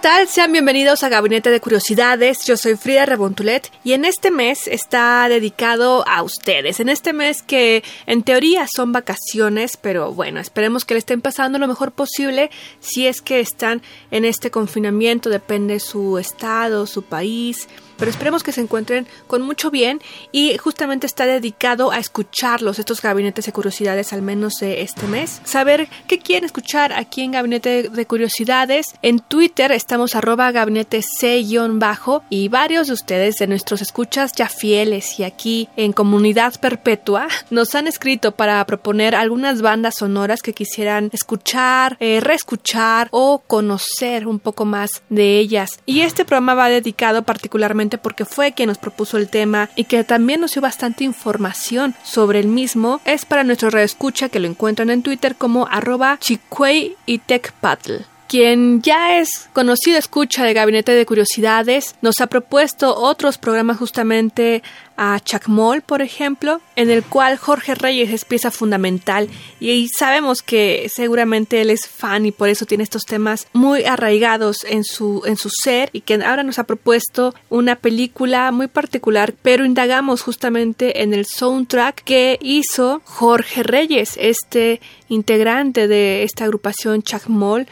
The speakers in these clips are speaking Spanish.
Tal? Sean bienvenidos a Gabinete de Curiosidades. Yo soy Frida Rebontulet y en este mes está dedicado a ustedes. En este mes que en teoría son vacaciones, pero bueno, esperemos que le estén pasando lo mejor posible si es que están en este confinamiento, depende su estado, su país pero esperemos que se encuentren con mucho bien y justamente está dedicado a escucharlos, estos gabinetes de curiosidades al menos de este mes. Saber qué quieren escuchar aquí en Gabinete de Curiosidades. En Twitter estamos arroba gabinete C-bajo y varios de ustedes de nuestros escuchas ya fieles y aquí en Comunidad Perpetua nos han escrito para proponer algunas bandas sonoras que quisieran escuchar, eh, reescuchar o conocer un poco más de ellas. Y este programa va dedicado particularmente porque fue quien nos propuso el tema y que también nos dio bastante información sobre el mismo, es para nuestro reescucha que lo encuentran en Twitter como arroba y quien ya es conocido escucha de Gabinete de Curiosidades, nos ha propuesto otros programas justamente a Chacmol, por ejemplo, en el cual Jorge Reyes es pieza fundamental. Y sabemos que seguramente él es fan y por eso tiene estos temas muy arraigados en su, en su ser y que ahora nos ha propuesto una película muy particular, pero indagamos justamente en el soundtrack que hizo Jorge Reyes, este integrante de esta agrupación Chacmol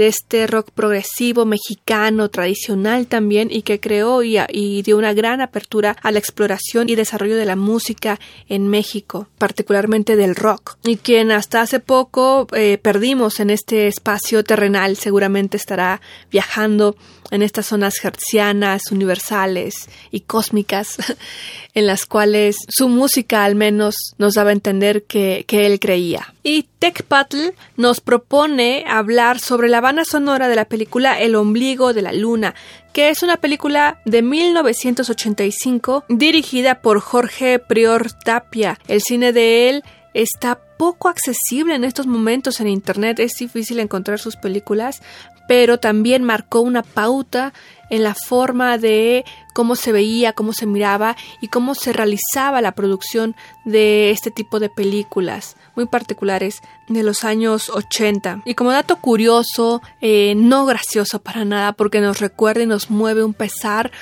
de este rock progresivo mexicano tradicional también y que creó y, dio una gran apertura a la exploración y desarrollo de la música en México, particularmente del rock, y quien hasta hace poco eh, perdimos en este espacio terrenal, seguramente estará viajando en estas zonas hertzianas, universales y cósmicas, en las cuales su música al menos nos daba a entender que, que él creía. Y Techpatl nos propone hablar sobre la banda sonora de la película El ombligo de la luna, que es una película de 1985 dirigida por Jorge Prior Tapia. El cine de él está poco accesible en estos momentos en Internet, es difícil encontrar sus películas, pero también marcó una pauta en la forma de cómo se veía, cómo se miraba y cómo se realizaba la producción de este tipo de películas muy particulares de los años 80. Y como dato curioso, eh, no gracioso para nada, porque nos recuerda y nos mueve un pesar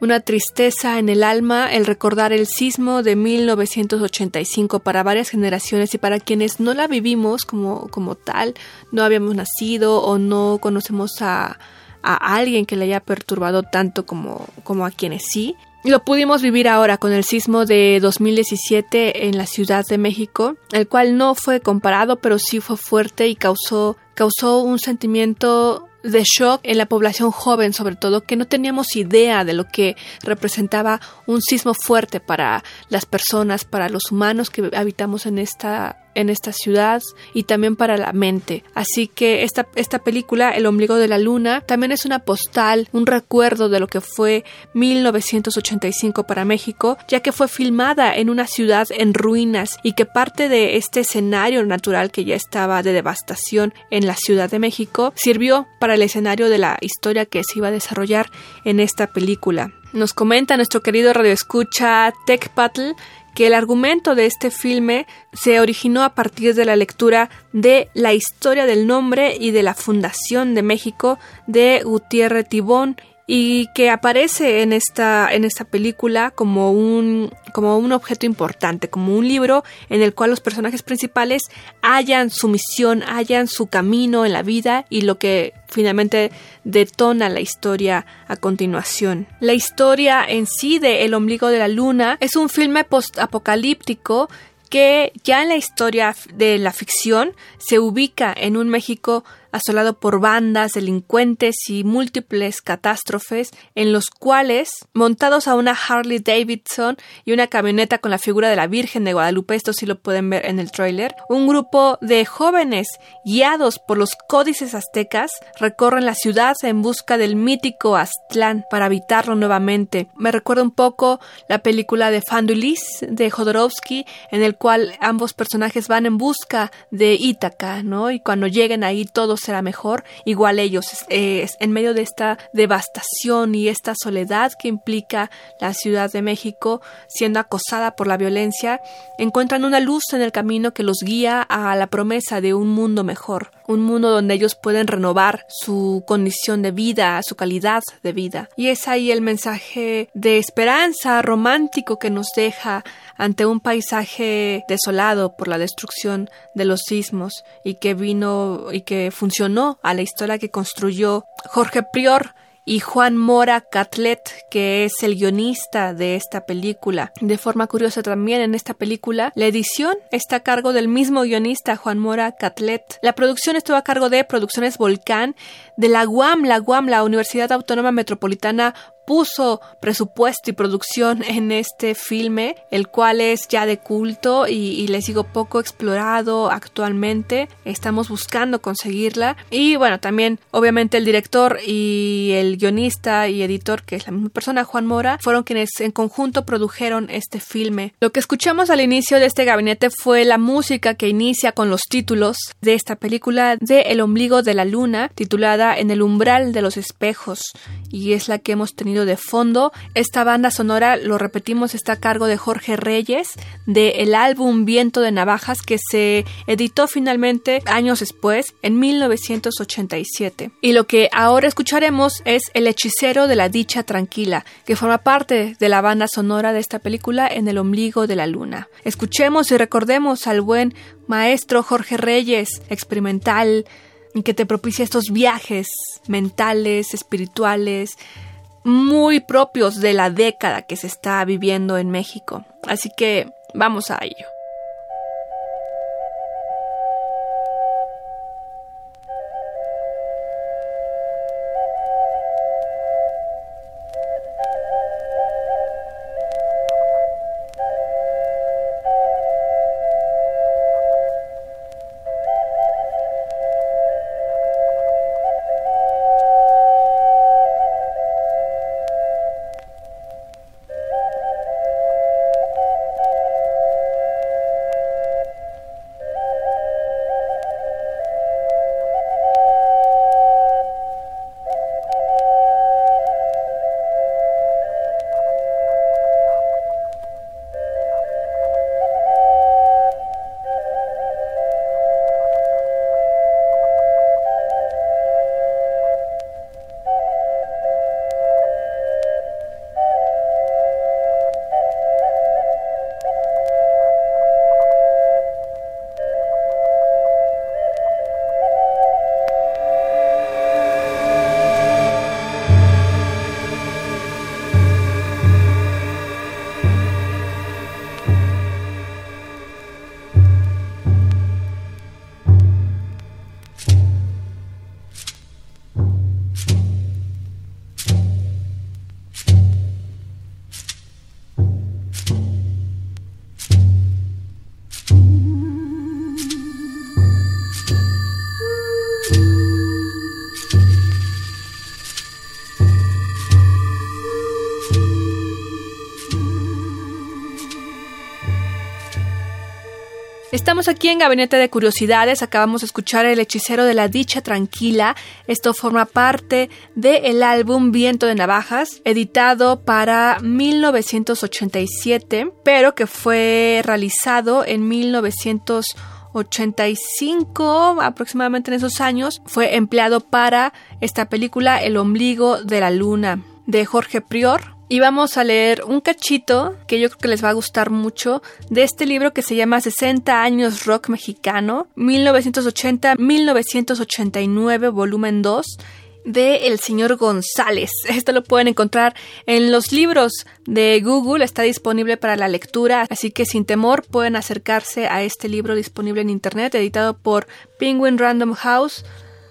una tristeza en el alma el recordar el sismo de 1985 para varias generaciones y para quienes no la vivimos como, como tal, no habíamos nacido o no conocemos a, a alguien que le haya perturbado tanto como, como a quienes sí. Lo pudimos vivir ahora con el sismo de 2017 en la Ciudad de México, el cual no fue comparado, pero sí fue fuerte y causó, causó un sentimiento de shock en la población joven, sobre todo, que no teníamos idea de lo que representaba un sismo fuerte para las personas, para los humanos que habitamos en esta en esta ciudad y también para la mente. Así que esta, esta película, El ombligo de la luna, también es una postal, un recuerdo de lo que fue 1985 para México, ya que fue filmada en una ciudad en ruinas y que parte de este escenario natural que ya estaba de devastación en la Ciudad de México sirvió para el escenario de la historia que se iba a desarrollar en esta película. Nos comenta nuestro querido radioescucha Tech Battle que el argumento de este filme se originó a partir de la lectura de La historia del nombre y de la fundación de México de Gutiérrez Tibón y que aparece en esta, en esta película como un, como un objeto importante, como un libro en el cual los personajes principales hallan su misión, hallan su camino en la vida y lo que finalmente detona la historia a continuación. La historia en sí de El ombligo de la luna es un filme post-apocalíptico que ya en la historia de la ficción se ubica en un México asolado por bandas, delincuentes y múltiples catástrofes, en los cuales, montados a una Harley Davidson y una camioneta con la figura de la Virgen de Guadalupe, esto sí lo pueden ver en el tráiler, un grupo de jóvenes guiados por los códices aztecas recorren la ciudad en busca del mítico Aztlán para habitarlo nuevamente. Me recuerda un poco la película de Fandulis de Jodorowsky, en el cual ambos personajes van en busca de Ítaca, ¿no? Y cuando lleguen ahí todo será mejor. Igual ellos, en medio de esta devastación y esta soledad que implica la Ciudad de México, siendo acosada por la violencia, encuentran una luz en el camino que los guía a la promesa de un mundo mejor, un mundo donde ellos pueden renovar su condición de vida, su calidad de vida. Y es ahí el mensaje de esperanza romántico que nos deja ante un paisaje desolado por la destrucción de los sismos y que vino y que funcionó a la historia que construyó Jorge Prior y Juan Mora Catlet, que es el guionista de esta película. De forma curiosa también en esta película, la edición está a cargo del mismo guionista Juan Mora Catlet. La producción estuvo a cargo de Producciones Volcán de la UAM, la UAM, la Universidad Autónoma Metropolitana puso presupuesto y producción en este filme, el cual es ya de culto y, les digo poco explorado actualmente. Estamos buscando conseguirla. Y bueno, también obviamente el director y el guionista y editor, que es la misma persona, Juan Mora, fueron quienes en conjunto produjeron este filme. Lo que escuchamos al inicio de este gabinete fue la música que inicia con los títulos de esta película de El ombligo de la luna, titulada En el umbral de los espejos, y es la que hemos tenido de fondo. Esta banda sonora, lo repetimos, está a cargo de Jorge Reyes, de el álbum Viento de Navajas, que se editó finalmente años después, en 1987. Y lo que ahora escucharemos es El hechicero de la dicha tranquila, que forma parte de la banda sonora de esta película En el ombligo de la luna. Escuchemos y recordemos al buen maestro Jorge Reyes, experimental, que te propicia estos viajes mentales, espirituales, muy propios de la década que se está viviendo en México. Así que vamos a ello. Estamos aquí en Gabinete de Curiosidades, acabamos de escuchar El hechicero de la dicha tranquila. Esto forma parte del álbum Viento de Navajas, editado para 1987, pero que fue realizado en 1985, aproximadamente en esos años, fue empleado para esta película El ombligo de la luna de Jorge Prior y vamos a leer un cachito que yo creo que les va a gustar mucho de este libro que se llama 60 años rock mexicano, 1980-1989, volumen 2 de El señor González. Esto lo pueden encontrar en los libros de Google, está disponible para la lectura, así que sin temor pueden acercarse a este libro disponible en internet, editado por Penguin Random House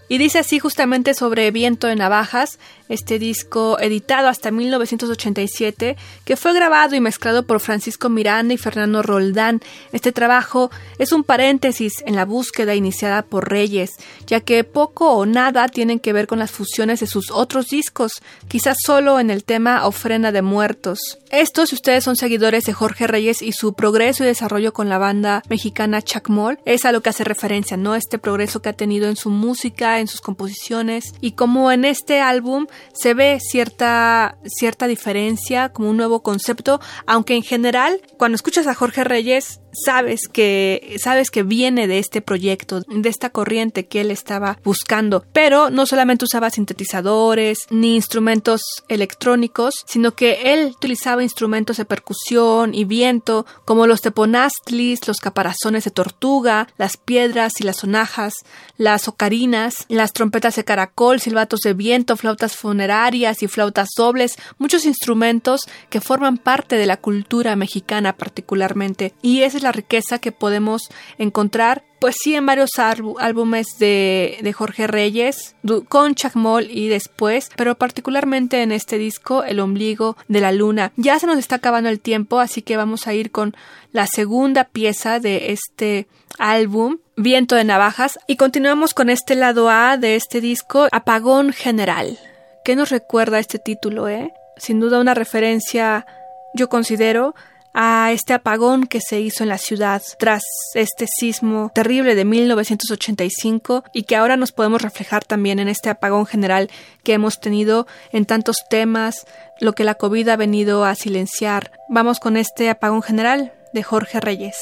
Y dice así justamente sobre Viento de Navajas, este disco editado hasta 1987, que fue grabado y mezclado por Francisco Miranda y Fernando Roldán. Este trabajo es un paréntesis en la búsqueda iniciada por Reyes, ya que poco o nada tienen que ver con las fusiones de sus otros discos, quizás solo en el tema Ofrenda de Muertos. Esto, si ustedes son seguidores de Jorge Reyes y su progreso y desarrollo con la banda mexicana Chacmol, es a lo que hace referencia, ¿no? Este progreso que ha tenido en su música, en sus composiciones, y como en este álbum se ve cierta, cierta diferencia, como un nuevo concepto, aunque en general, cuando escuchas a Jorge Reyes, sabes que sabes que viene de este proyecto, de esta corriente que él estaba buscando, pero no solamente usaba sintetizadores ni instrumentos electrónicos, sino que él utilizaba instrumentos de percusión y viento como los teponastlis, los caparazones de tortuga, las piedras y las sonajas, las ocarinas, las trompetas de caracol, silbatos de viento, flautas funerarias y flautas dobles, muchos instrumentos que forman parte de la cultura mexicana particularmente. Y esa es la riqueza que podemos encontrar pues sí en varios álbumes de, de, Jorge Reyes, con Chacmol y después, pero particularmente en este disco, El ombligo de la luna. Ya se nos está acabando el tiempo, así que vamos a ir con la segunda pieza de este álbum, Viento de Navajas, y continuamos con este lado A de este disco, Apagón General. ¿Qué nos recuerda este título, eh? Sin duda una referencia, yo considero, a este apagón que se hizo en la ciudad tras este sismo terrible de 1985 y que ahora nos podemos reflejar también en este apagón general que hemos tenido en tantos temas, lo que la COVID ha venido a silenciar. Vamos con este apagón general de Jorge Reyes.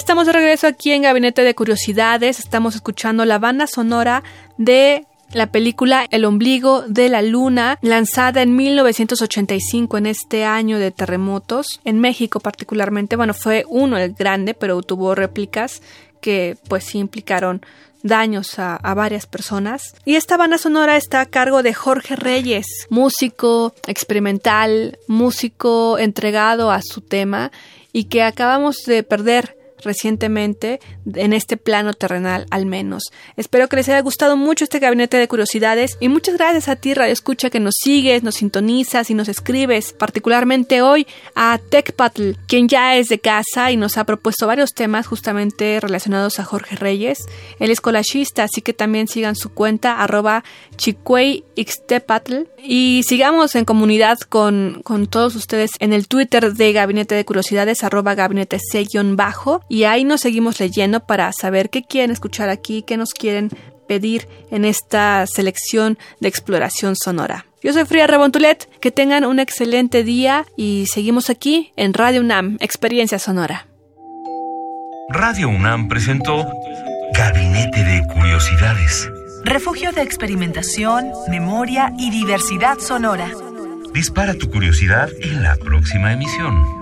Estamos de regreso aquí en Gabinete de Curiosidades. Estamos escuchando la banda sonora de la película El ombligo de la luna, lanzada en 1985 en este año de terremotos, en México particularmente. Bueno, fue uno el grande, pero tuvo réplicas que pues sí implicaron daños a, a, varias personas. Y esta banda sonora está a cargo de Jorge Reyes, músico experimental, músico entregado a su tema y que acabamos de perder recientemente en este plano terrenal al menos. Espero que les haya gustado mucho este gabinete de curiosidades y muchas gracias a ti Radio Escucha que nos sigues, nos sintonizas y nos escribes, particularmente hoy a TechPatl, quien ya es de casa y nos ha propuesto varios temas justamente relacionados a Jorge Reyes. Él es colachista, así que también sigan su cuenta arroba y sigamos en comunidad con, con todos ustedes en el Twitter de Gabinete de Curiosidades arroba gabinete c-bajo y ahí nos seguimos leyendo para saber qué quieren escuchar aquí, qué nos quieren pedir en esta selección de exploración sonora. Yo soy Fría Rebontulet, que tengan un excelente día y seguimos aquí en Radio UNAM, Experiencia Sonora. Radio UNAM presentó Gabinete de Curiosidades. Refugio de experimentación, memoria y diversidad sonora. Dispara tu curiosidad en la próxima emisión.